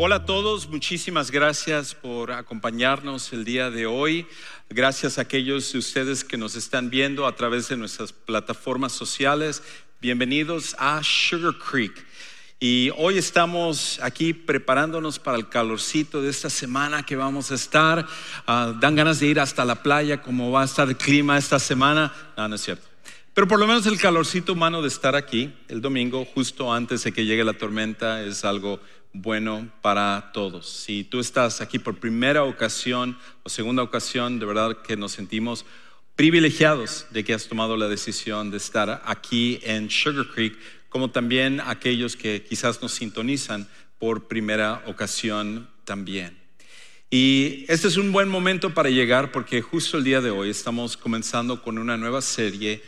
Hola a todos, muchísimas gracias por acompañarnos el día de hoy. Gracias a aquellos de ustedes que nos están viendo a través de nuestras plataformas sociales. Bienvenidos a Sugar Creek. Y hoy estamos aquí preparándonos para el calorcito de esta semana que vamos a estar. Ah, dan ganas de ir hasta la playa, como va a estar el clima esta semana. No, no es cierto. Pero por lo menos el calorcito humano de estar aquí el domingo, justo antes de que llegue la tormenta, es algo bueno para todos. Si tú estás aquí por primera ocasión o segunda ocasión, de verdad que nos sentimos privilegiados de que has tomado la decisión de estar aquí en Sugar Creek, como también aquellos que quizás nos sintonizan por primera ocasión también. Y este es un buen momento para llegar porque justo el día de hoy estamos comenzando con una nueva serie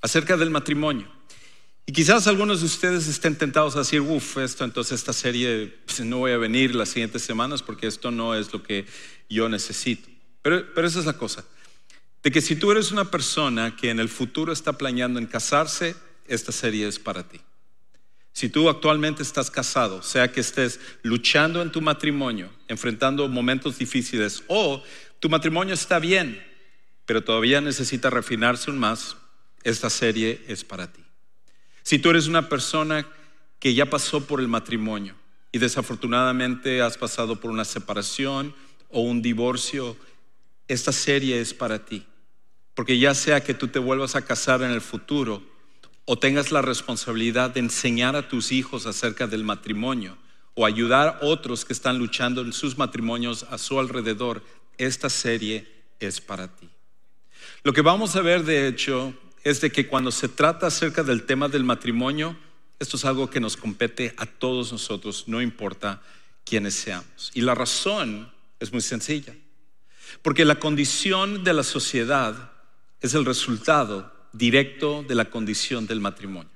acerca del matrimonio. Y quizás algunos de ustedes estén tentados a decir, uff, esto entonces esta serie pues, no voy a venir las siguientes semanas porque esto no es lo que yo necesito. Pero, pero esa es la cosa, de que si tú eres una persona que en el futuro está planeando en casarse, esta serie es para ti. Si tú actualmente estás casado, sea que estés luchando en tu matrimonio, enfrentando momentos difíciles, o tu matrimonio está bien, pero todavía necesita refinarse un más, esta serie es para ti. Si tú eres una persona que ya pasó por el matrimonio y desafortunadamente has pasado por una separación o un divorcio, esta serie es para ti. Porque ya sea que tú te vuelvas a casar en el futuro o tengas la responsabilidad de enseñar a tus hijos acerca del matrimonio o ayudar a otros que están luchando en sus matrimonios a su alrededor, esta serie es para ti. Lo que vamos a ver, de hecho, es de que cuando se trata acerca del tema del matrimonio, esto es algo que nos compete a todos nosotros, no importa quiénes seamos. Y la razón es muy sencilla, porque la condición de la sociedad es el resultado directo de la condición del matrimonio.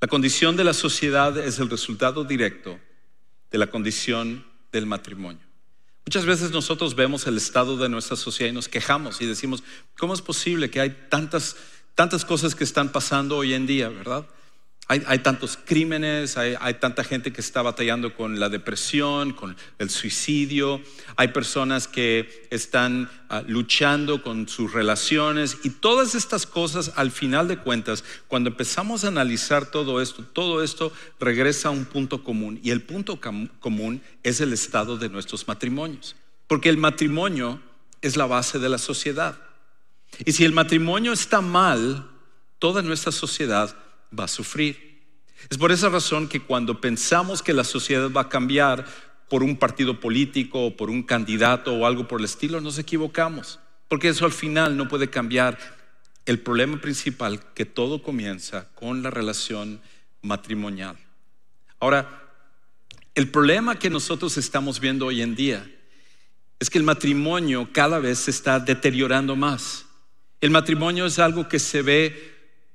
La condición de la sociedad es el resultado directo de la condición del matrimonio. Muchas veces nosotros vemos el estado de nuestra sociedad y nos quejamos y decimos, ¿cómo es posible que hay tantas tantas cosas que están pasando hoy en día, ¿verdad? Hay, tantos crímenes, hay, tanta gente que está batallando con la depresión, con el suicidio, hay personas que están ah, luchando con sus relaciones y todas estas cosas, al final de cuentas, cuando empezamos a analizar todo esto, todo esto regresa a un punto común y el punto común es el estado de nuestros matrimonios, porque el matrimonio es la base de la sociedad. Y si el matrimonio está mal, toda nuestra sociedad va a sufrir. Es por esa razón que cuando pensamos que la sociedad va a cambiar por un partido político o por un candidato o algo por el estilo, nos equivocamos. Porque eso al final no puede cambiar el problema principal, que todo comienza con la relación matrimonial. Ahora, el problema que nosotros estamos viendo hoy en día es que el matrimonio cada vez se está deteriorando más. El matrimonio es algo que se ve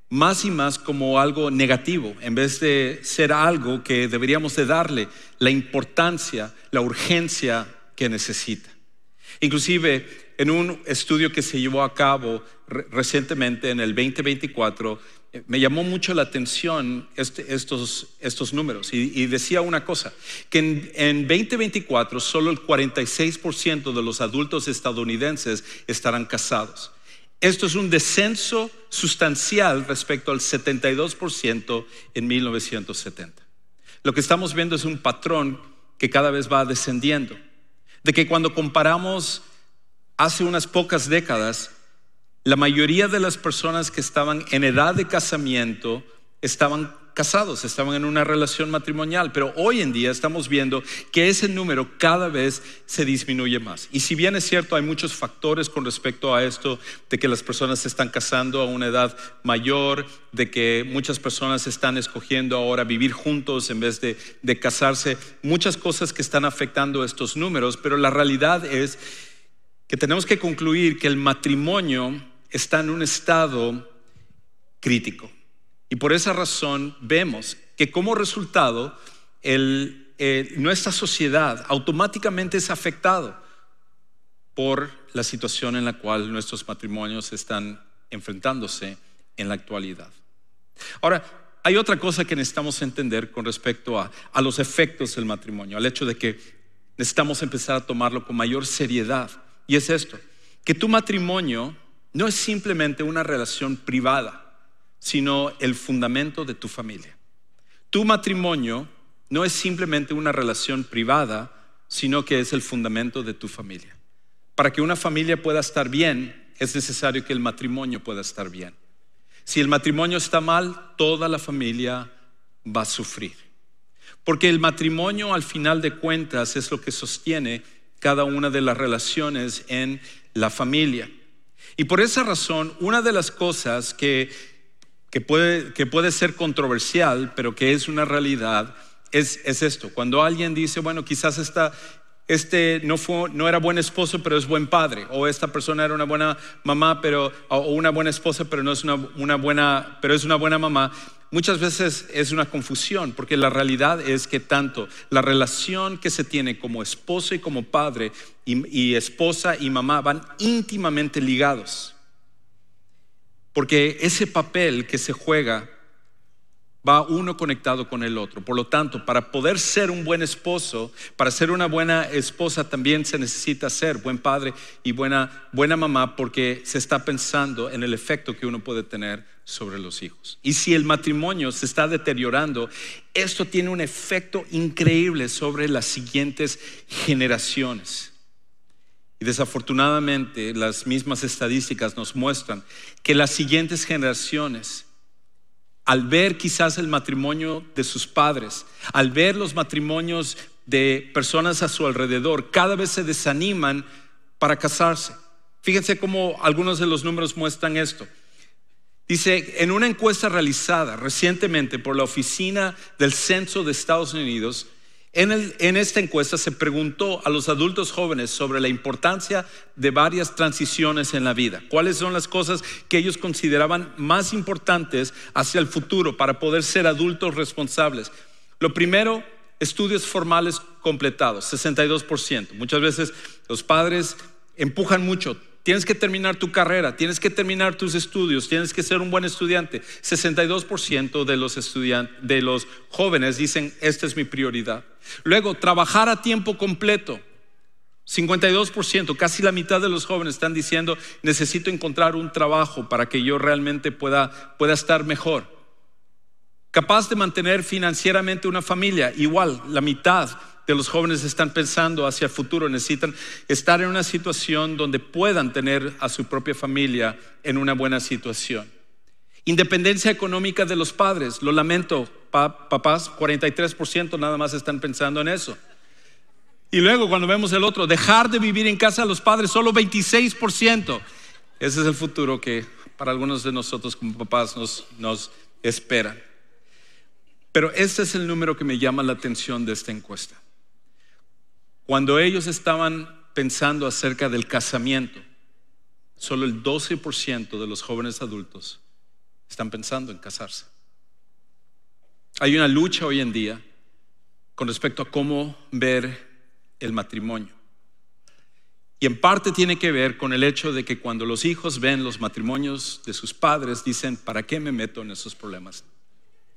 más y más como algo negativo, en vez de ser algo que deberíamos de darle la importancia, la urgencia que necesita. Inclusive en un estudio que se llevó a cabo recientemente en el 2024, eh, me llamó mucho la atención este, estos, estos, números y, decía una cosa, que en, en 2024 solo el 46% de los adultos estadounidenses estarán casados. Esto es un descenso sustancial respecto al 72% en 1970. Lo que estamos viendo es un patrón que cada vez va descendiendo. De que cuando comparamos hace unas pocas décadas, la mayoría de las personas que estaban en edad de casamiento estaban casados, estaban en una relación matrimonial, pero hoy en día estamos viendo que ese número cada vez se disminuye más. Y si bien es cierto, hay muchos factores con respecto a esto, de que las personas se están casando a una edad mayor, de que muchas personas están escogiendo ahora vivir juntos en vez de, de casarse, muchas cosas que están afectando estos números, pero la realidad es que tenemos que concluir que el matrimonio está en un estado crítico. Y por esa razón vemos que como resultado nuestra sociedad automáticamente es afectado por la situación en la cual nuestros matrimonios están enfrentándose en la actualidad. Ahora, hay otra cosa que necesitamos entender con respecto a, a los efectos del matrimonio, al hecho de que necesitamos empezar a tomarlo con mayor seriedad. Y es esto, que tu matrimonio no es simplemente una relación privada, sino el fundamento de tu familia. Tu matrimonio no es simplemente una relación privada, sino que es el fundamento de tu familia. Para que una familia pueda estar bien, es necesario que el matrimonio pueda estar bien. Si el matrimonio está mal, toda la familia va a sufrir. Porque el matrimonio al final de cuentas es lo que sostiene cada una de las relaciones en la familia. Y por esa razón, una de las cosas que, puede, que puede ser controversial, pero que es una realidad, es, es, esto. Cuando alguien dice, bueno, quizás esta, este no, fue, no era buen esposo, pero es buen padre, o esta persona era una buena mamá, pero, o una buena esposa, pero no es una, una buena, pero es una buena mamá. Muchas veces es una confusión, porque la realidad es que tanto la relación que se tiene como esposo y como padre, y, y esposa y mamá van íntimamente ligados. Porque ese papel que se juega va uno conectado con el otro. Por lo tanto, para poder ser un buen esposo, para ser una buena esposa, también se necesita ser buen padre y buena, buena mamá, porque se está pensando en el efecto que uno puede tener sobre los hijos. Y si el matrimonio se está deteriorando, esto tiene un efecto increíble sobre las siguientes generaciones. Y desafortunadamente las mismas estadísticas nos muestran que las siguientes generaciones al ver quizás el matrimonio de sus padres, al ver los matrimonios de personas a su alrededor, cada vez se desaniman para casarse. Fíjense cómo algunos de los números muestran esto. Dice, en una encuesta realizada recientemente por la Oficina del Censo de Estados Unidos, en, esta encuesta se preguntó a los adultos jóvenes sobre la importancia de varias transiciones en la vida. ¿Cuáles son las cosas que ellos consideraban más importantes hacia el futuro para poder ser adultos responsables? Lo primero, estudios formales completados, 62%. Muchas veces los padres empujan mucho, Tienes que terminar tu carrera, tienes que terminar tus estudios, tienes que ser un buen estudiante. 62% de los de los jóvenes dicen, esta es mi prioridad. Luego, trabajar a tiempo completo. 52%, casi la mitad de los jóvenes están diciendo, necesito encontrar un trabajo para que yo realmente pueda, pueda estar mejor. Capaz de mantener financieramente una familia, igual, la mitad de los jóvenes están pensando hacia el futuro, necesitan estar en una situación donde puedan tener a su propia familia en una buena situación. Independencia económica de los padres, lo lamento, papás, 43% nada más están pensando en eso. Y luego cuando vemos el otro, dejar de vivir en casa de los padres, solo 26%. Ese es el futuro que para algunos de nosotros como papás nos, nos espera. Pero este es el número que me llama la atención de esta encuesta. Cuando ellos estaban pensando acerca del casamiento, solo el 12% de los jóvenes adultos están pensando en casarse. Hay una lucha hoy en día con respecto a cómo ver el matrimonio. Y en parte tiene que ver con el hecho de que cuando los hijos ven los matrimonios de sus padres, dicen, ¿para qué me meto en esos problemas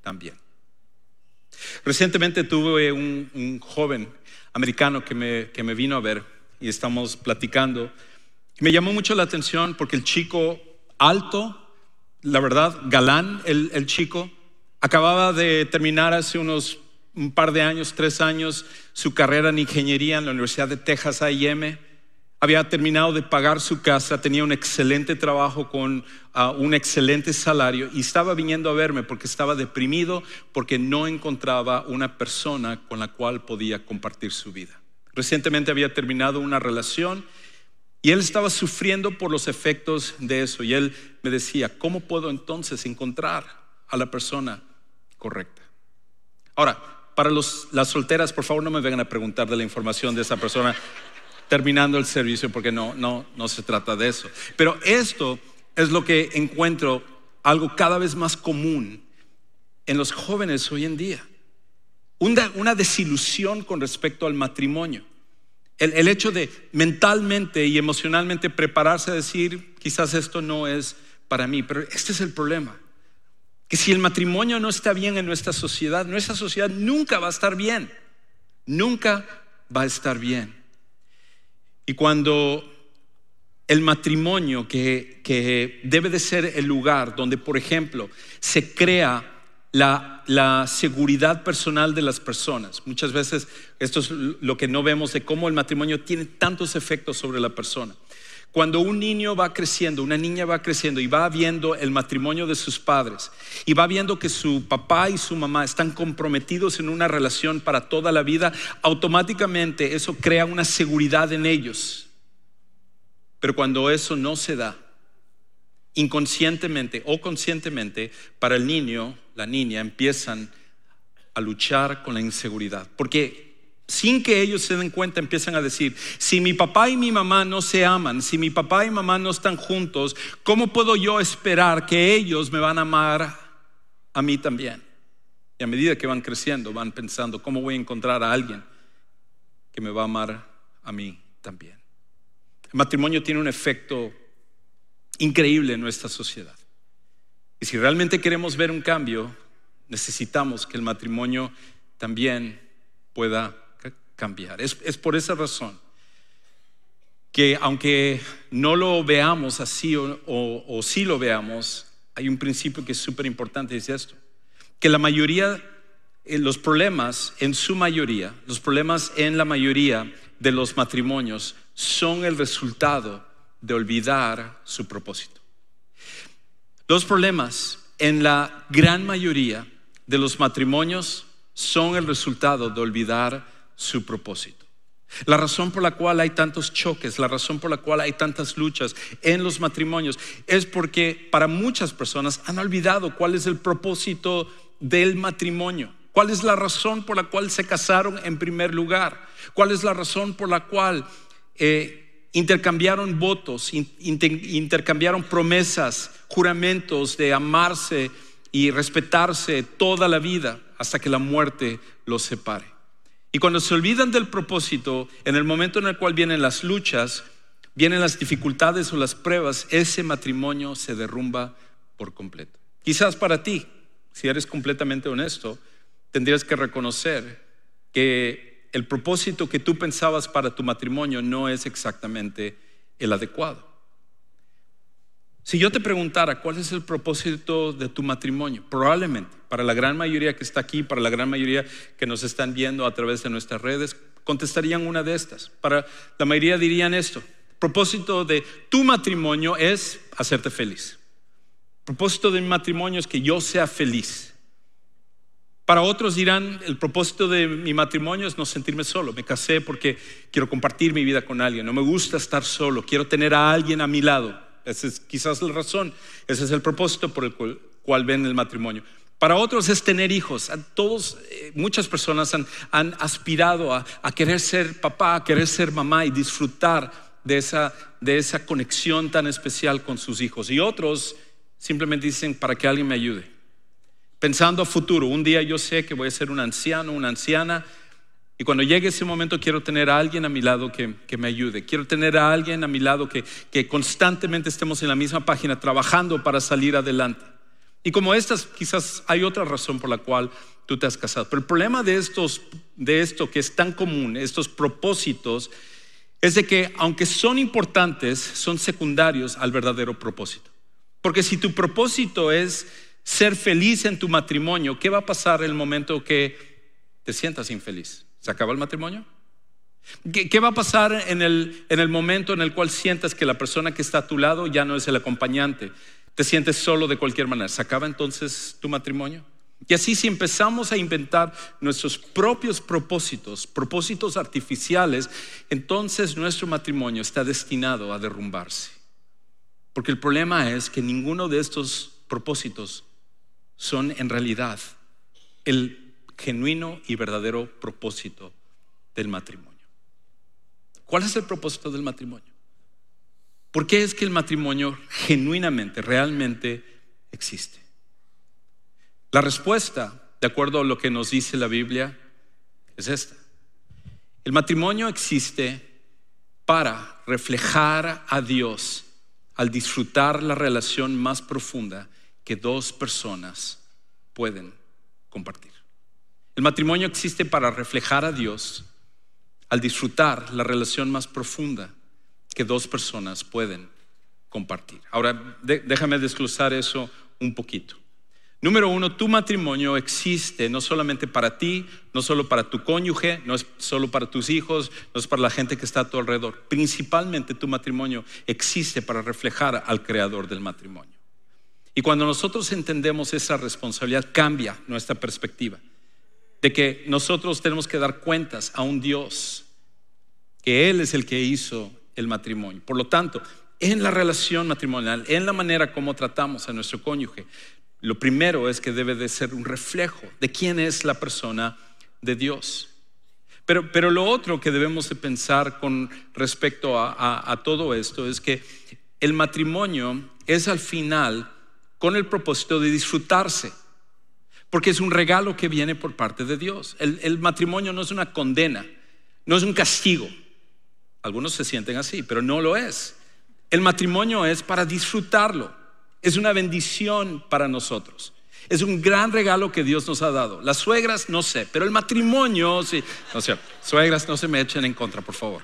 también? Recientemente tuve un, joven americano que me, que me vino a ver y estamos platicando. Me llamó mucho la atención porque el chico alto, la verdad, galán, el, el chico, acababa de terminar hace unos un par de años, tres años, su carrera en ingeniería en la Universidad de Texas A&M había terminado de pagar su casa, tenía un excelente trabajo con ah, un excelente salario y estaba viniendo a verme porque estaba deprimido porque no encontraba una persona con la cual podía compartir su vida. Recientemente había terminado una relación y él estaba sufriendo por los efectos de eso y él me decía, ¿cómo puedo entonces encontrar a la persona correcta? Ahora, para las solteras, por favor no me vengan a preguntar de la información de esa persona terminando el servicio porque no, no, no se trata de eso. Pero esto es lo que encuentro algo cada vez más común en los jóvenes hoy en día. Una, desilusión con respecto al matrimonio. El, el, hecho de mentalmente y emocionalmente prepararse a decir, quizás esto no es para mí, pero este es el problema que si el matrimonio no está bien en nuestra sociedad, nuestra sociedad nunca va a estar bien, nunca va a estar bien. Y cuando el matrimonio, que, debe de ser el lugar donde, por ejemplo, se crea la, la, seguridad personal de las personas. Muchas veces esto es lo que no vemos de cómo el matrimonio tiene tantos efectos sobre la persona. Cuando un niño va creciendo, una niña va creciendo y va viendo el matrimonio de sus padres y va viendo que su papá y su mamá están comprometidos en una relación para toda la vida, automáticamente eso crea una seguridad en ellos. Pero cuando eso no se da, inconscientemente o conscientemente, para el niño, la niña, empiezan a luchar con la inseguridad. Porque sin que ellos se den cuenta, empiezan a decir, si mi papá y mi mamá no se aman, si mi papá y mamá no están juntos, ¿cómo puedo yo esperar que ellos me van a amar a mí también? Y a medida que van creciendo, van pensando, ¿cómo voy a encontrar a alguien que me va a amar a mí también? El matrimonio tiene un efecto increíble en nuestra sociedad. Y si realmente queremos ver un cambio, necesitamos que el matrimonio también pueda Es, por esa razón que aunque no lo veamos así o, o, sí lo veamos, hay un principio que es súper importante, es esto, que la mayoría, eh, los problemas en su mayoría, los problemas en la mayoría de los matrimonios son el resultado de olvidar su propósito. Los problemas en la gran mayoría de los matrimonios son el resultado de olvidar su propósito. La razón por la cual hay tantos choques, la razón por la cual hay tantas luchas en los matrimonios es porque para muchas personas han olvidado cuál es el propósito del matrimonio. ¿Cuál es la razón por la cual se casaron en primer lugar? ¿Cuál es la razón por la cual eh, intercambiaron votos, intercambiaron promesas, juramentos de amarse y respetarse toda la vida hasta que la muerte los separe? Y cuando se olvidan del propósito, en el momento en el cual vienen las luchas, vienen las dificultades o las pruebas, ese matrimonio se derrumba por completo. Quizás para ti, si eres completamente honesto, tendrías que reconocer que el propósito que tú pensabas para tu matrimonio no es exactamente el adecuado. Si yo te preguntara cuál es el propósito de tu matrimonio, probablemente para la gran mayoría que está aquí, para la gran mayoría que nos están viendo a través de nuestras redes, contestarían una de estas. Para la mayoría dirían esto. El propósito de tu matrimonio es hacerte feliz. El propósito de mi matrimonio es que yo sea feliz. Para otros dirán, el propósito de mi matrimonio es no sentirme solo. Me casé porque quiero compartir mi vida con alguien. No me gusta estar solo. Quiero tener a alguien a mi lado. Esa es quizás la razón, ese es el propósito por el cual, ven el matrimonio. Para otros es tener hijos. Todos, eh, muchas personas han, aspirado a, querer ser papá, a querer ser mamá y disfrutar de esa, de esa conexión tan especial con sus hijos. Y otros simplemente dicen, para que alguien me ayude. Pensando a futuro, un día yo sé que voy a ser un anciano, una anciana, y cuando llegue ese momento quiero tener a alguien a mi lado que, me ayude. Quiero tener a alguien a mi lado que, que constantemente estemos en la misma página trabajando para salir adelante. Y como estas, quizás hay otra razón por la cual tú te has casado. Pero el problema de, estos, de esto que es tan común, estos propósitos, es de que aunque son importantes, son secundarios al verdadero propósito. Porque si tu propósito es ser feliz en tu matrimonio, ¿qué va a pasar el momento que te sientas infeliz? ¿Se acaba el matrimonio? ¿Qué, va a pasar en el, en el momento en el cual sientas que la persona que está a tu lado ya no es el acompañante? Te sientes solo de cualquier manera. ¿Se acaba entonces tu matrimonio? Y así si empezamos a inventar nuestros propios propósitos, propósitos artificiales, entonces nuestro matrimonio está destinado a derrumbarse. Porque el problema es que ninguno de estos propósitos son en realidad el genuino y verdadero propósito del matrimonio. ¿Cuál es el propósito del matrimonio? ¿Por qué es que el matrimonio genuinamente, realmente existe? La respuesta, de acuerdo a lo que nos dice la Biblia, es esta. El matrimonio existe para reflejar a Dios al disfrutar la relación más profunda que dos personas pueden compartir. El matrimonio existe para reflejar a Dios al disfrutar la relación más profunda que dos personas pueden compartir. Ahora, déjame desglosar eso un poquito. Número uno, tu matrimonio existe no solamente para ti, no solo para tu cónyuge, no es solo para tus hijos, no es para la gente que está a tu alrededor. Principalmente tu matrimonio existe para reflejar al creador del matrimonio. Y cuando nosotros entendemos esa responsabilidad, cambia nuestra perspectiva de que nosotros tenemos que dar cuentas a un Dios, que Él es el que hizo el matrimonio. Por lo tanto, en la relación matrimonial, en la manera como tratamos a nuestro cónyuge, lo primero es que debe de ser un reflejo de quién es la persona de Dios. Pero, pero lo otro que debemos de pensar con respecto a, a todo esto es que el matrimonio es al final con el propósito de disfrutarse, porque es un regalo que viene por parte de Dios. El, el, matrimonio no es una condena, no es un castigo. Algunos se sienten así, pero no lo es. El matrimonio es para disfrutarlo. Es una bendición para nosotros. Es un gran regalo que Dios nos ha dado. Las suegras, no sé, pero el matrimonio, sí. No sé, suegras, no se me echen en contra, por favor.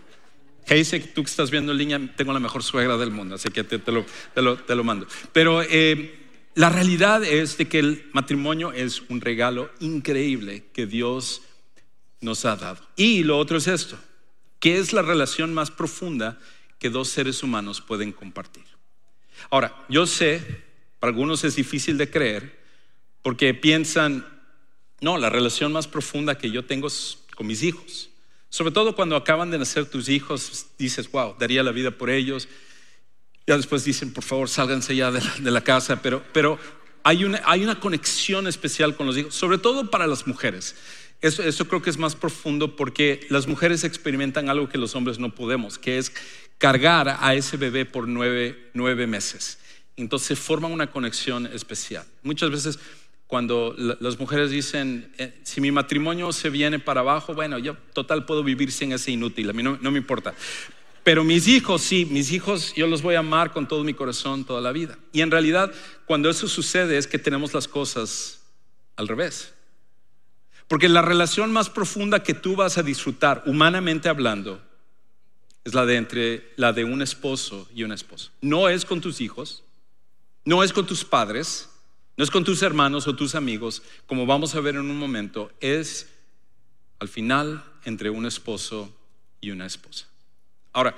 Dice tú que estás viendo en línea, tengo la mejor suegra del mundo, así que te, lo, te lo, mando. Pero eh, la realidad es de que el matrimonio es un regalo increíble que Dios nos ha dado. Y lo otro es esto, que es la relación más profunda que dos seres humanos pueden compartir. Ahora, yo sé, para algunos es difícil de creer, porque piensan, no, la relación más profunda que yo tengo es con mis hijos. Sobre todo cuando acaban de nacer tus hijos, dices, wow, daría la vida por ellos. Ya después dicen, por favor, sálganse ya de la, casa, pero, pero hay, una, hay una conexión especial con los hijos, sobre todo para las mujeres. Eso, eso, creo que es más profundo porque las mujeres experimentan algo que los hombres no podemos, que es cargar a ese bebé por nueve, meses. Entonces forma una conexión especial. Muchas veces cuando las mujeres dicen, eh, si mi matrimonio se viene para abajo, bueno, yo total puedo vivir sin ese inútil, a mí no, no me importa. Pero mis hijos, sí, mis hijos yo los voy a amar con todo mi corazón toda la vida. Y en realidad, cuando eso sucede es que tenemos las cosas al revés. Porque la relación más profunda que tú vas a disfrutar, humanamente hablando, es la de entre la de un esposo y una esposa. No es con tus hijos, no es con tus padres, no es con tus hermanos o tus amigos, como vamos a ver en un momento, es al final entre un esposo y una esposa. Ahora,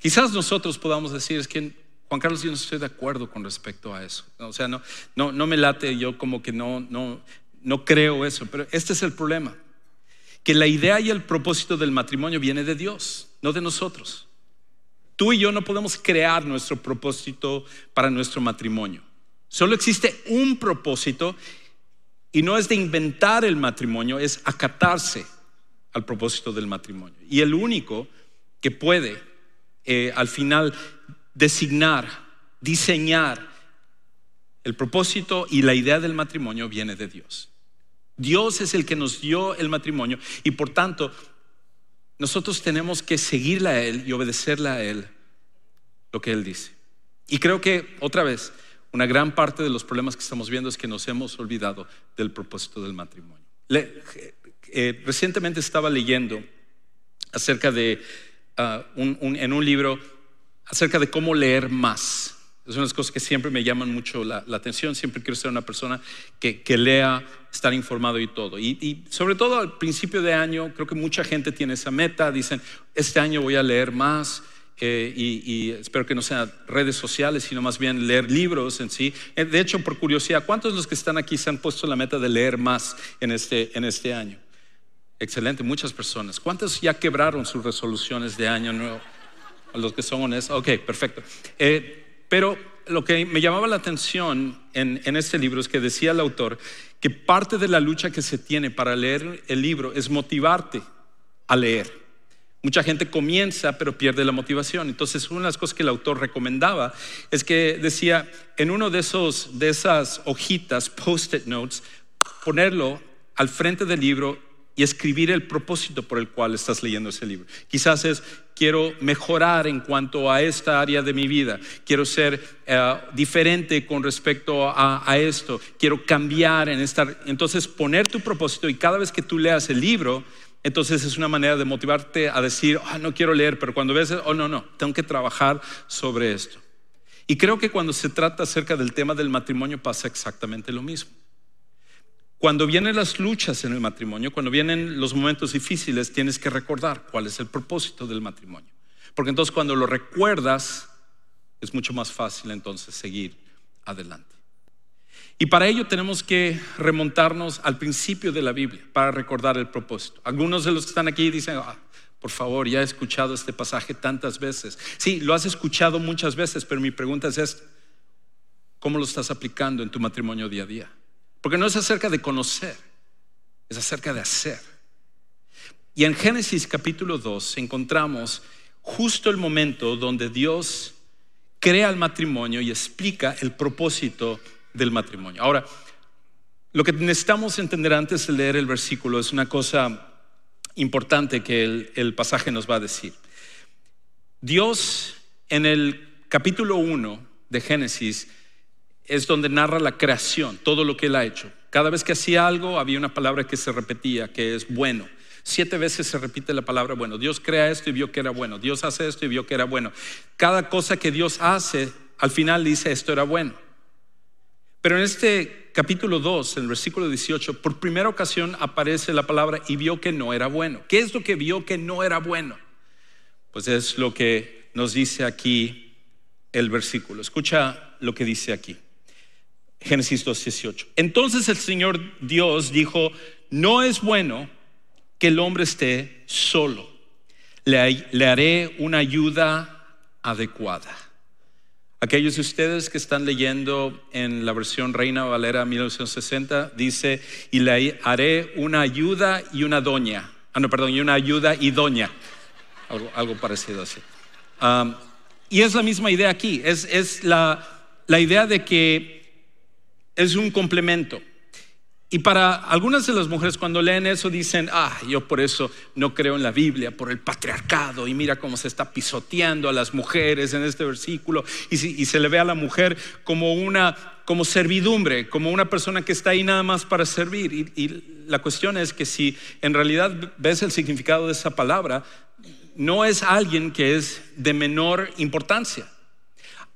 quizás nosotros podamos decir es que Juan Carlos yo no estoy de acuerdo con respecto a eso. O sea, no no no me late yo como que no no no creo eso, pero este es el problema. Que la idea y el propósito del matrimonio viene de Dios no de nosotros. Tú y yo no podemos crear nuestro propósito para nuestro matrimonio. Solo existe un propósito y no es de inventar el matrimonio, es acatarse al propósito del matrimonio. Y el único que puede eh, al final designar, diseñar el propósito y la idea del matrimonio viene de Dios. Dios es el que nos dio el matrimonio y por tanto nosotros tenemos que seguirle a Él y obedecerle a Él lo que Él dice. Y creo que, otra vez, una gran parte de los problemas que estamos viendo es que nos hemos olvidado del propósito del matrimonio. Eh, recientemente estaba leyendo acerca de, ah, en un libro, acerca de cómo leer más. Es una de las cosas que siempre me llaman mucho la, atención. Siempre quiero ser una persona que, lea, estar informado y todo. Y, sobre todo al principio de año, creo que mucha gente tiene esa meta. Dicen, este año voy a leer más. Eh, y, espero que no sean redes sociales, sino más bien leer libros en sí. Eh, de hecho, por curiosidad, ¿cuántos de los que están aquí se han puesto la meta de leer más en este, en este año? Excelente, muchas personas. ¿Cuántos ya quebraron sus resoluciones de año nuevo? Los que son honestos. Ok, perfecto. Eh, pero lo que me llamaba la atención en, este libro es que decía el autor que parte de la lucha que se tiene para leer el libro es motivarte a leer. Mucha gente comienza pero pierde la motivación. Entonces, una de las cosas que el autor recomendaba es que decía en uno de esos de esas hojitas, post-it notes, ponerlo al frente del libro y escribir el propósito por el cual estás leyendo ese libro. Quizás es, quiero mejorar en cuanto a esta área de mi vida, quiero ser eh, diferente con respecto a, a, esto, quiero cambiar en esta... Entonces poner tu propósito y cada vez que tú leas el libro, entonces es una manera de motivarte a decir, oh, no quiero leer, pero cuando ves, oh, no, no, tengo que trabajar sobre esto. Y creo que cuando se trata acerca del tema del matrimonio pasa exactamente lo mismo. Cuando vienen las luchas en el matrimonio, cuando vienen los momentos difíciles, tienes que recordar cuál es el propósito del matrimonio. Porque entonces cuando lo recuerdas, es mucho más fácil entonces seguir adelante. Y para ello tenemos que remontarnos al principio de la Biblia para recordar el propósito. Algunos de los que están aquí dicen, ah, por favor, ya he escuchado este pasaje tantas veces. Sí, lo has escuchado muchas veces, pero mi pregunta es esta. ¿Cómo lo estás aplicando en tu matrimonio día a día? Porque no es acerca de conocer, es acerca de hacer. Y en Génesis capítulo 2 encontramos justo el momento donde Dios crea el matrimonio y explica el propósito del matrimonio. Ahora, lo que necesitamos entender antes de leer el versículo es una cosa importante que el, pasaje nos va a decir. Dios en el capítulo 1 de Génesis es donde narra la creación, todo lo que él ha hecho. Cada vez que hacía algo había una palabra que se repetía, que es bueno. Siete veces se repite la palabra bueno. Dios crea esto y vio que era bueno. Dios hace esto y vio que era bueno. Cada cosa que Dios hace, al final dice esto era bueno. Pero en este capítulo 2, en el versículo 18, por primera ocasión aparece la palabra y vio que no era bueno. ¿Qué es lo que vio que no era bueno? Pues es lo que nos dice aquí el versículo. Escucha lo que dice aquí. Génesis 2.18. Entonces el Señor Dios dijo, no es bueno que el hombre esté solo. Le, le haré una ayuda adecuada. Aquellos de ustedes que están leyendo en la versión Reina Valera 1960, dice, y le haré una ayuda y una doña. Ah, no, perdón, y una ayuda y doña. Algo, algo parecido así. Um, y es la misma idea aquí, es, es la, la idea de que es un complemento. Y para algunas de las mujeres cuando leen eso dicen, ah, yo por eso no creo en la Biblia, por el patriarcado, y mira cómo se está pisoteando a las mujeres en este versículo, y, se le ve a la mujer como una, como servidumbre, como una persona que está ahí nada más para servir. y la cuestión es que si en realidad ves el significado de esa palabra, no es alguien que es de menor importancia.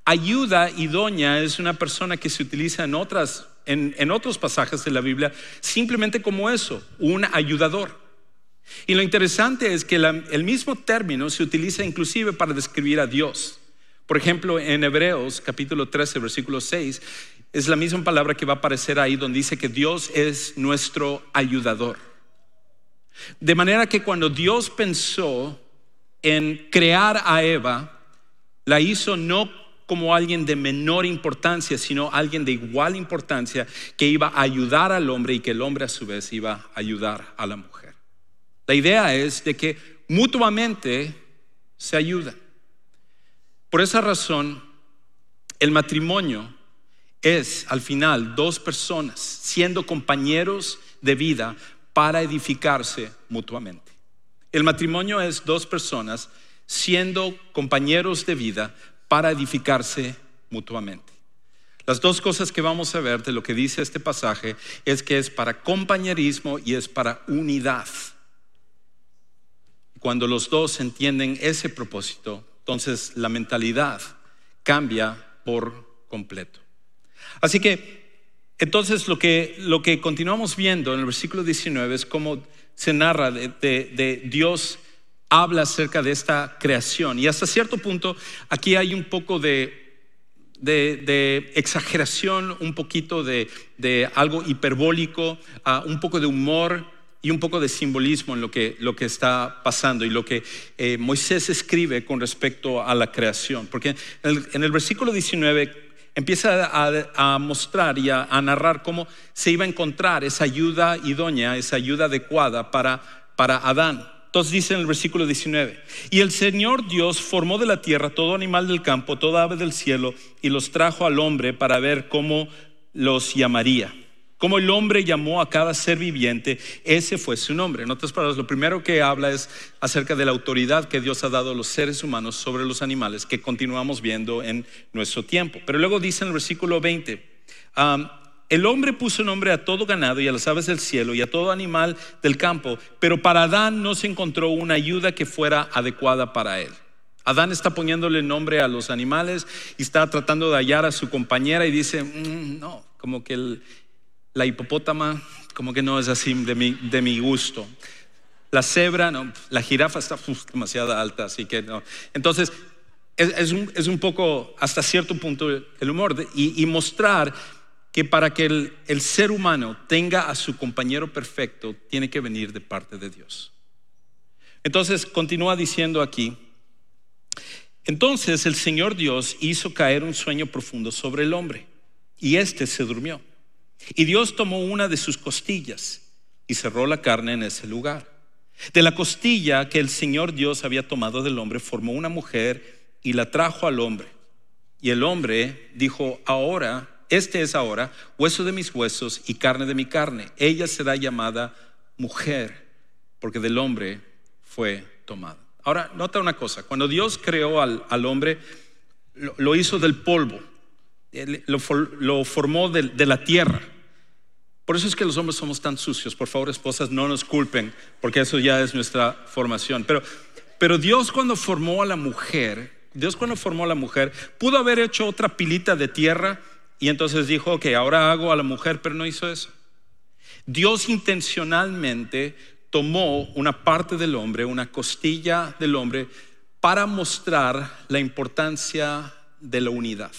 Ayuda idónea es una persona que se utiliza en, otras, en, otros pasajes de la Biblia simplemente como eso, un ayudador. Y lo interesante es que el mismo término se utiliza inclusive para describir a Dios. Por ejemplo, en Hebreos capítulo 13, versículo 6, es la misma palabra que va a aparecer ahí donde dice que Dios es nuestro ayudador. De manera que cuando Dios pensó en crear a Eva, la hizo no como alguien de menor importancia, sino alguien de igual importancia que iba a ayudar al hombre y que el hombre a su vez iba a ayudar a la mujer. La idea es de que mutuamente se ayudan. Por esa razón, el matrimonio es al final dos personas siendo compañeros de vida para edificarse mutuamente. El matrimonio es dos personas siendo compañeros de vida para edificarse mutuamente. Las dos cosas que vamos a ver de lo que dice este pasaje es que es para compañerismo y es para unidad. Cuando los dos entienden ese propósito, entonces la mentalidad cambia por completo. Así que, entonces lo que, lo que continuamos viendo en el versículo 19 es cómo se narra de, de Dios habla acerca de esta creación. Y hasta cierto punto aquí hay un poco de, exageración, un poquito de, algo hiperbólico, ah, un poco de humor y un poco de simbolismo en lo que, lo que está pasando y lo que eh, Moisés escribe con respecto a la creación. Porque en el, versículo 19 empieza a, mostrar y a, a, narrar cómo se iba a encontrar esa ayuda idónea, esa ayuda adecuada para, para Adán. Entonces dice en el versículo 19, y el Señor Dios formó de la tierra todo animal del campo, toda ave del cielo, y los trajo al hombre para ver cómo los llamaría. Como el hombre llamó a cada ser viviente, ese fue su nombre. En otras palabras, lo primero que habla es acerca de la autoridad que Dios ha dado a los seres humanos sobre los animales, que continuamos viendo en nuestro tiempo. Pero luego dice en el versículo 20, el hombre puso nombre a todo ganado y a las aves del cielo y a todo animal del campo, pero para Adán no se encontró una ayuda que fuera adecuada para él. Adán está poniéndole nombre a los animales y está tratando de hallar a su compañera y dice, mm, no, como que la hipopótama, como que no es así de mi, de mi gusto. La cebra, no, la jirafa está demasiado alta, así que no. Entonces, es, un, poco, hasta cierto punto, el humor y, mostrar que para que el, el ser humano tenga a su compañero perfecto, tiene que venir de parte de Dios. Entonces, continúa diciendo aquí, entonces el Señor Dios hizo caer un sueño profundo sobre el hombre y éste se durmió. Y Dios tomó una de sus costillas y cerró la carne en ese lugar. De la costilla que el Señor Dios había tomado del hombre, formó una mujer y la trajo al hombre. Y el hombre dijo, ahora, este es ahora, hueso de mis huesos y carne de mi carne. Ella será llamada mujer, porque del hombre fue tomada. Ahora, nota una cosa, cuando Dios creó al, hombre, lo hizo del polvo lo, formó de, la tierra. Por eso es que los hombres somos tan sucios. Por favor, esposas, no nos culpen, porque eso ya es nuestra formación. Pero, pero Dios cuando formó a la mujer, Dios cuando formó a la mujer, pudo haber hecho otra pilita de tierra y entonces dijo, ok, ahora hago a la mujer, pero no hizo eso. Dios intencionalmente tomó una parte del hombre, una costilla del hombre, para mostrar la importancia de la unidad.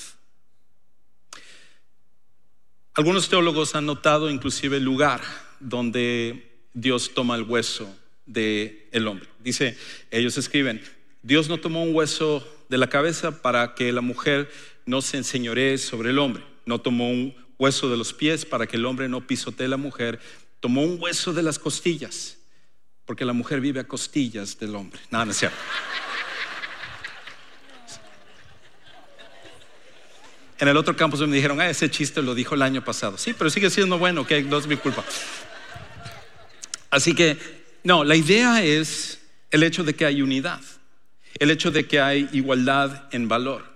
Algunos teólogos han notado inclusive el lugar donde Dios toma el hueso del el hombre. Dice, ellos escriben, Dios no tomó un hueso de la cabeza para que la mujer no se enseñoree sobre el hombre. No tomó un hueso de los pies para que el hombre no pisotee a la mujer. Tomó un hueso de las costillas, porque la mujer vive a costillas del hombre. Nada, no es cierto. En el otro campus me dijeron, ah, ese chiste lo dijo el año pasado. Sí, pero sigue siendo bueno, que no es mi culpa. Así que, no, la idea es el hecho de que hay unidad, el hecho de que hay igualdad en valor.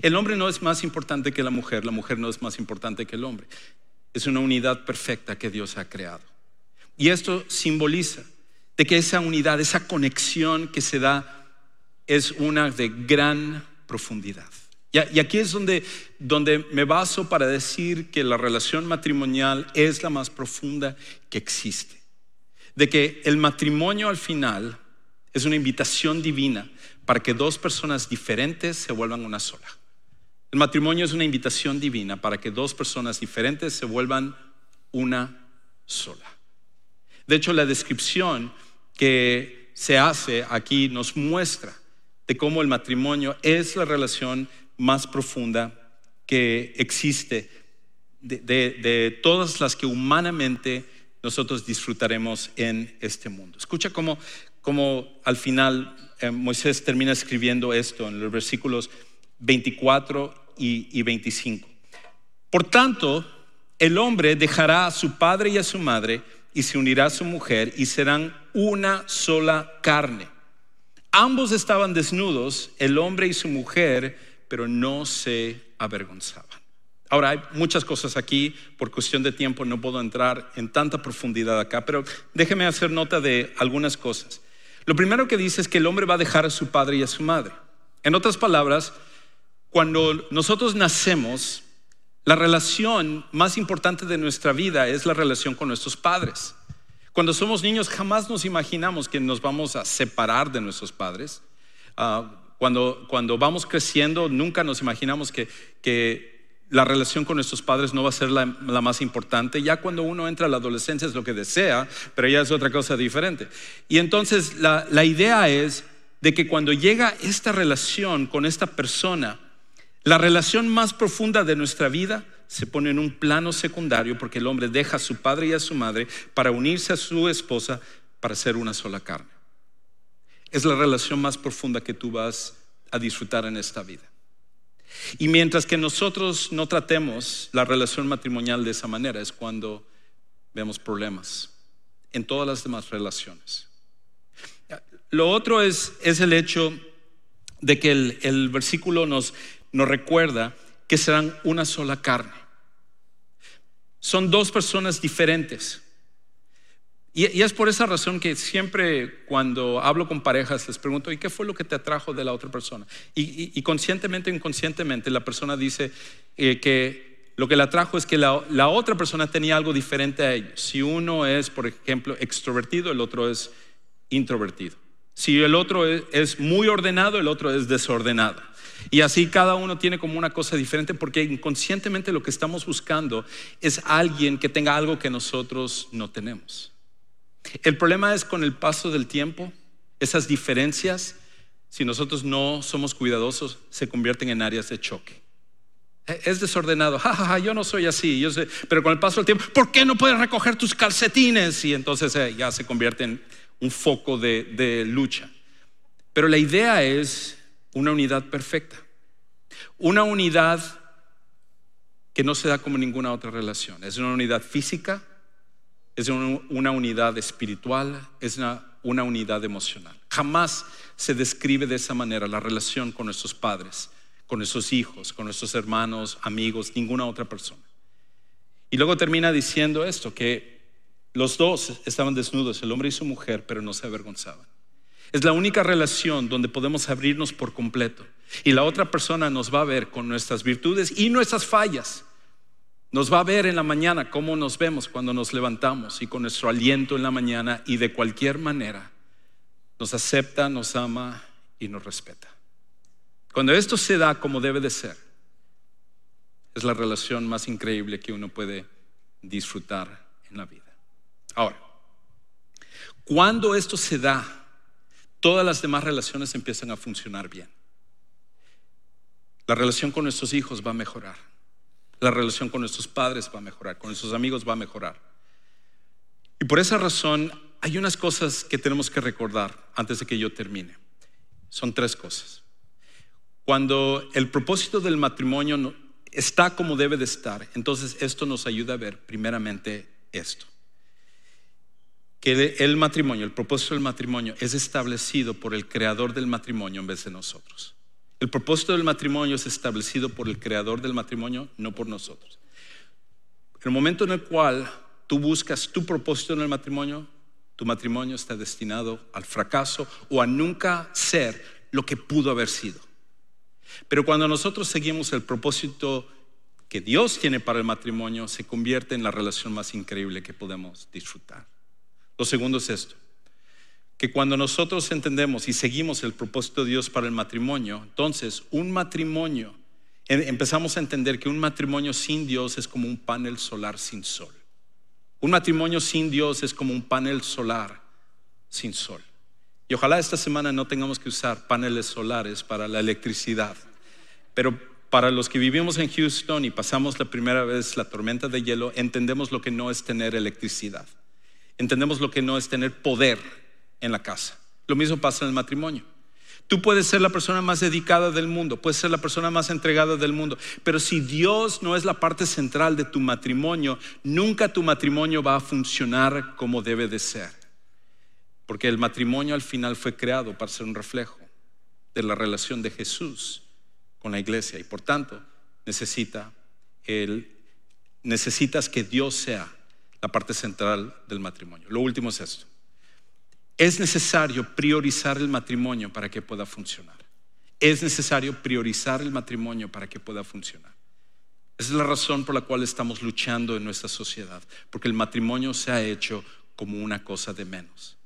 El hombre no es más importante que la mujer, la mujer no es más importante que el hombre. Es una unidad perfecta que Dios ha creado. Y esto simboliza de que esa unidad, esa conexión que se da, es una de gran profundidad. Y aquí es donde, donde me baso para decir que la relación matrimonial es la más profunda que existe. De que el matrimonio al final es una invitación divina para que dos personas diferentes se vuelvan una sola. El matrimonio es una invitación divina para que dos personas diferentes se vuelvan una sola. De hecho, la descripción que se hace aquí nos muestra de cómo el matrimonio es la relación más profunda que existe de, todas las que humanamente nosotros disfrutaremos en este mundo. Escucha cómo, al final eh, Moisés termina escribiendo esto en los versículos 24 y, y 25. Por tanto, el hombre dejará a su padre y a su madre y se unirá a su mujer y serán una sola carne. Ambos estaban desnudos, el hombre y su mujer, pero no se avergonzaban. Ahora, hay muchas cosas aquí, por cuestión de tiempo no puedo entrar en tanta profundidad acá, pero déjeme hacer nota de algunas cosas. Lo primero que dice es que el hombre va a dejar a su padre y a su madre. En otras palabras, cuando nosotros nacemos, la relación más importante de nuestra vida es la relación con nuestros padres. Cuando somos niños jamás nos imaginamos que nos vamos a separar de nuestros padres. Ah, cuando, cuando vamos creciendo, nunca nos imaginamos que, que la relación con nuestros padres no va a ser la, más importante. Ya cuando uno entra a la adolescencia es lo que desea, pero ya es otra cosa diferente. Y entonces la, la idea es de que cuando llega esta relación con esta persona, la relación más profunda de nuestra vida se pone en un plano secundario porque el hombre deja a su padre y a su madre para unirse a su esposa para ser una sola carne es la relación más profunda que tú vas a disfrutar en esta vida. Y mientras que nosotros no tratemos la relación matrimonial de esa manera, es cuando vemos problemas en todas las demás relaciones. Lo otro es, es el hecho de que el, el versículo nos, nos recuerda que serán una sola carne. Son dos personas diferentes. Y, es por esa razón que siempre cuando hablo con parejas les pregunto, ¿y qué fue lo que te atrajo de la otra persona? Y, conscientemente o inconscientemente la persona dice eh, que lo que le atrajo es que la, otra persona tenía algo diferente a ellos. Si uno es, por ejemplo, extrovertido, el otro es introvertido. Si el otro es muy ordenado, el otro es desordenado. Y así cada uno tiene como una cosa diferente porque inconscientemente lo que estamos buscando es alguien que tenga algo que nosotros no tenemos. El problema es con el paso del tiempo, esas diferencias, si nosotros no somos cuidadosos, se convierten en áreas de choque. E, es desordenado, ja, yo no soy así, pero con el paso del tiempo, ¿por qué no puedes recoger tus calcetines? Y entonces eh, ya se convierte en un foco de lucha. Pero la idea es una unidad perfecta, una unidad que no se da como ninguna otra relación. Es una unidad física, es una unidad espiritual, es una, unidad emocional. Jamás se describe de esa manera la relación con nuestros padres, con nuestros hijos, con nuestros hermanos, amigos, ninguna otra persona. Y luego termina diciendo esto, que los dos estaban desnudos, el hombre y su mujer, pero no se avergonzaban. Es la única relación donde podemos abrirnos por completo. Y la otra persona nos va a ver con nuestras virtudes y nuestras fallas. Nos va a ver en la mañana cómo nos vemos cuando nos levantamos y con nuestro aliento en la mañana y de cualquier manera nos acepta, nos ama y nos respeta. Cuando esto se da como debe de ser, es la relación más increíble que uno puede disfrutar en la vida. Ahora, cuando esto se da, todas las demás relaciones empiezan a funcionar bien. La relación con nuestros hijos va a mejorar la relación con nuestros padres va a mejorar, con nuestros amigos va a mejorar. Y por esa razón hay unas cosas que tenemos que recordar antes de que yo termine. Son tres cosas. Cuando el propósito del matrimonio está como debe de estar, entonces esto nos ayuda a ver primeramente esto. Que el matrimonio, el propósito del matrimonio es establecido por el creador del matrimonio en vez de nosotros. El propósito del matrimonio es establecido por el creador del matrimonio, no por nosotros. El momento en el cual tú buscas tu propósito en el matrimonio, tu matrimonio está destinado al fracaso o a nunca ser lo que pudo haber sido. Pero cuando nosotros seguimos el propósito que Dios tiene para el matrimonio, se convierte en la relación más increíble que podemos disfrutar. Lo segundo es esto que cuando nosotros entendemos y seguimos el propósito de Dios para el matrimonio, entonces un matrimonio, em, empezamos a entender que un matrimonio sin Dios es como un panel solar sin sol. Un matrimonio sin Dios es como un panel solar sin sol. Y ojalá esta semana no tengamos que usar paneles solares para la electricidad. Pero para los que vivimos en Houston y pasamos la primera vez la tormenta de hielo, entendemos lo que no es tener electricidad. Entendemos lo que no es tener poder en la casa. Lo mismo pasa en el matrimonio. Tú puedes ser la persona más dedicada del mundo, puedes ser la persona más entregada del mundo, pero si Dios no es la parte central de tu matrimonio, nunca tu matrimonio va a funcionar como debe de ser. Porque el matrimonio al final fue creado para ser un reflejo de la relación de Jesús con la iglesia y por tanto necesitas que Dios sea la parte central del matrimonio. Lo último es esto. Es necesario priorizar el matrimonio para que pueda funcionar. Es necesario priorizar el matrimonio para que pueda funcionar. Esa es la razón por la cual estamos luchando en nuestra sociedad, porque el matrimonio se ha hecho como una cosa de menos.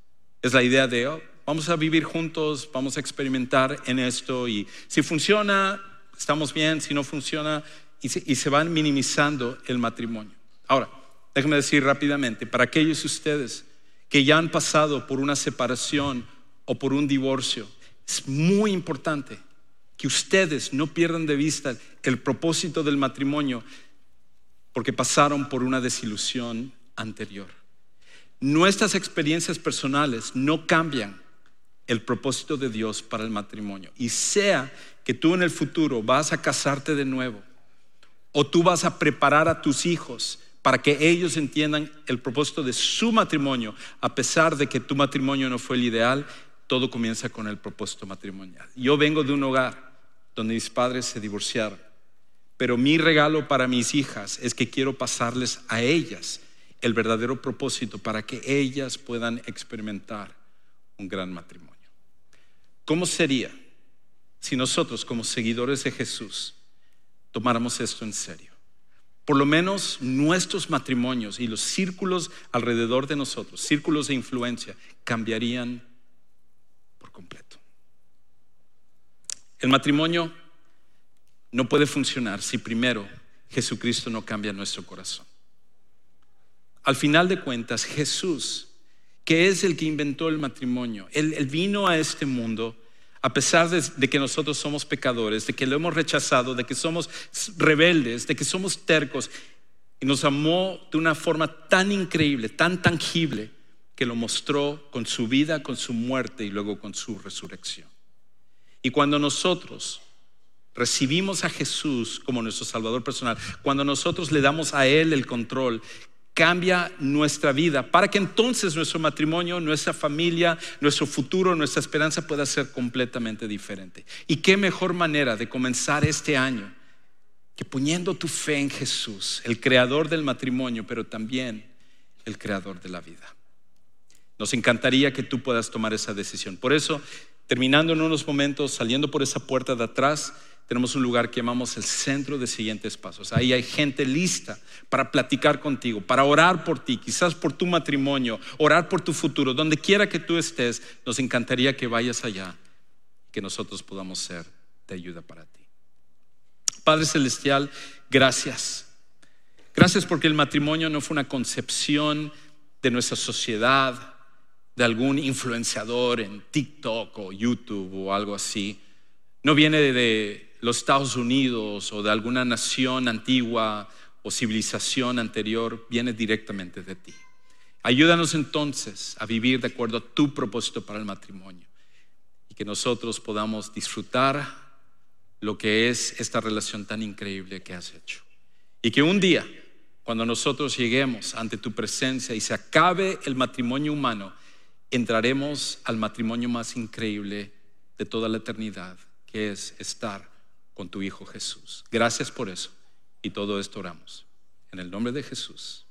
Es la idea de, oh, vamos a vivir juntos, vamos a experimentar en esto y si funciona, estamos bien, si no funciona, y se, y se van minimizando el matrimonio. Ahora, déjenme decir rápidamente, para aquellos de ustedes que ya han pasado por una separación o por un divorcio, es muy importante que ustedes no pierdan de vista el propósito del matrimonio porque pasaron por una desilusión anterior. Nuestras experiencias personales no cambian el propósito de Dios para el matrimonio. Y sea que tú en el futuro vas a casarte de nuevo o tú vas a preparar a tus hijos para que ellos entiendan el propósito de su matrimonio, a pesar de que tu matrimonio no fue el ideal, todo comienza con el propósito matrimonial. Yo vengo de un hogar donde mis padres se divorciaron, pero mi regalo para mis hijas es que quiero pasarles a ellas el verdadero propósito para que ellas puedan experimentar un gran matrimonio. ¿Cómo sería si nosotros como seguidores de Jesús tomáramos esto en serio? Por lo menos nuestros matrimonios y los círculos alrededor de nosotros, círculos de influencia, cambiarían por completo. El matrimonio no puede funcionar si primero Jesucristo no cambia nuestro corazón. Al final de cuentas, Jesús, que es el que inventó el matrimonio, él, vino a este mundo a pesar de, que nosotros somos pecadores, de que lo hemos rechazado, de que somos rebeldes, de que somos tercos, y nos amó de una forma tan increíble, tan tangible, que lo mostró con su vida, con su muerte y luego con su resurrección. Y cuando nosotros recibimos a Jesús como nuestro Salvador personal, cuando nosotros le damos a Él el control, cambia nuestra vida para que entonces nuestro matrimonio, nuestra familia, nuestro futuro, nuestra esperanza pueda ser completamente diferente. Y qué mejor manera de comenzar este año que poniendo tu fe en Jesús, el creador del matrimonio, pero también el creador de la vida. Nos encantaría que tú puedas tomar esa decisión. Por eso, terminando en unos momentos, saliendo por esa puerta de atrás, tenemos un lugar que llamamos el centro de siguientes pasos. Ahí hay gente lista para platicar contigo, para orar por ti, quizás por tu matrimonio, orar por tu futuro. Donde quiera que tú estés, nos encantaría que vayas allá, que nosotros podamos ser de ayuda para ti. Padre Celestial, gracias. Gracias porque el matrimonio no fue una concepción de nuestra sociedad, de algún influenciador en TikTok o YouTube o algo así. No viene de los Estados Unidos o de alguna nación antigua o civilización anterior, viene directamente de ti. Ayúdanos entonces a vivir de acuerdo a tu propósito para el matrimonio y que nosotros podamos disfrutar lo que es esta relación tan increíble que has hecho. Y que un día, cuando nosotros lleguemos ante tu presencia y se acabe el matrimonio humano, entraremos al matrimonio más increíble de toda la eternidad, que es estar con tu Hijo Jesús. Gracias por eso. Y todo esto oramos. En el nombre de Jesús.